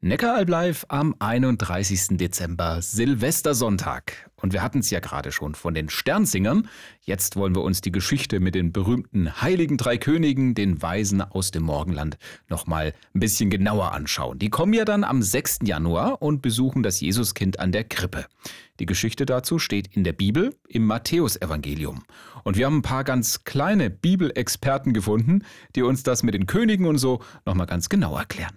Neckaralb live am 31. Dezember, Silvestersonntag. Und wir hatten es ja gerade schon von den Sternsingern. Jetzt wollen wir uns die Geschichte mit den berühmten heiligen drei Königen, den Weisen aus dem Morgenland, nochmal ein bisschen genauer anschauen. Die kommen ja dann am 6. Januar und besuchen das Jesuskind an der Krippe. Die Geschichte dazu steht in der Bibel im Matthäusevangelium. Und wir haben ein paar ganz kleine Bibelexperten gefunden, die uns das mit den Königen und so nochmal ganz genau erklären.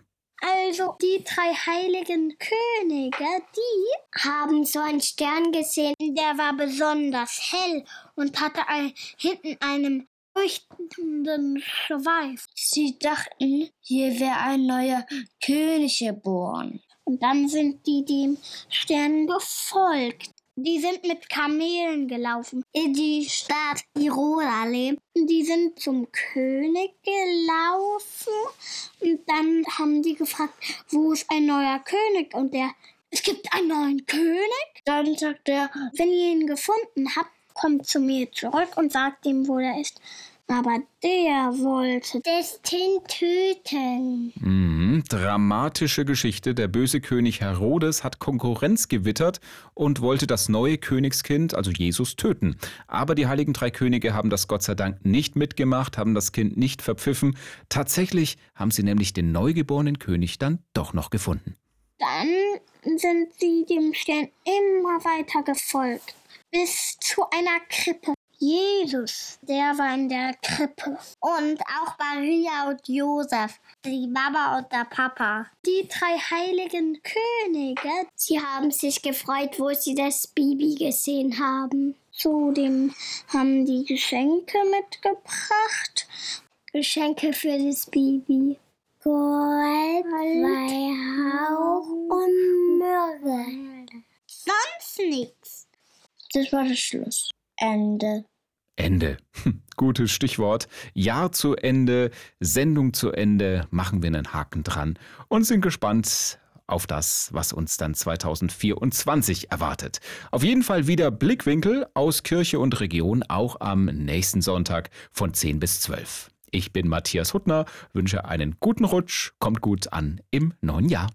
Also die drei heiligen Könige, die haben so einen Stern gesehen, der war besonders hell und hatte ein, hinten einen leuchtenden Schweif. Sie dachten, hier wäre ein neuer König geboren. Und dann sind die dem Stern gefolgt. Die sind mit Kamelen gelaufen in die Stadt Jerusalem. Die sind zum König gelaufen dann haben die gefragt, wo ist ein neuer König? Und der, es gibt einen neuen König? Dann sagt er, wenn ihr ihn gefunden habt, kommt zu mir zurück und sagt ihm, wo er ist. Aber der wollte das Kind töten. Mhm, dramatische Geschichte. Der böse König Herodes hat Konkurrenz gewittert und wollte das neue Königskind, also Jesus, töten. Aber die heiligen drei Könige haben das Gott sei Dank nicht mitgemacht, haben das Kind nicht verpfiffen. Tatsächlich haben sie nämlich den neugeborenen König dann doch noch gefunden. Dann sind sie dem Stern immer weiter gefolgt, bis zu einer Krippe. Jesus, der war in der Krippe. Und auch Maria und Josef, die Mama und der Papa. Die drei heiligen Könige, sie haben sich gefreut, wo sie das Baby gesehen haben. Zudem haben die Geschenke mitgebracht. Geschenke für das Baby. Gold, Weihrauch und Myrrhe. Sonst nichts. Das war der Schluss. Ende. Ende. Hm, gutes Stichwort. Jahr zu Ende, Sendung zu Ende, machen wir einen Haken dran und sind gespannt auf das, was uns dann 2024 erwartet. Auf jeden Fall wieder Blickwinkel aus Kirche und Region, auch am nächsten Sonntag von 10 bis 12. Ich bin Matthias Huttner, wünsche einen guten Rutsch, kommt gut an im neuen Jahr.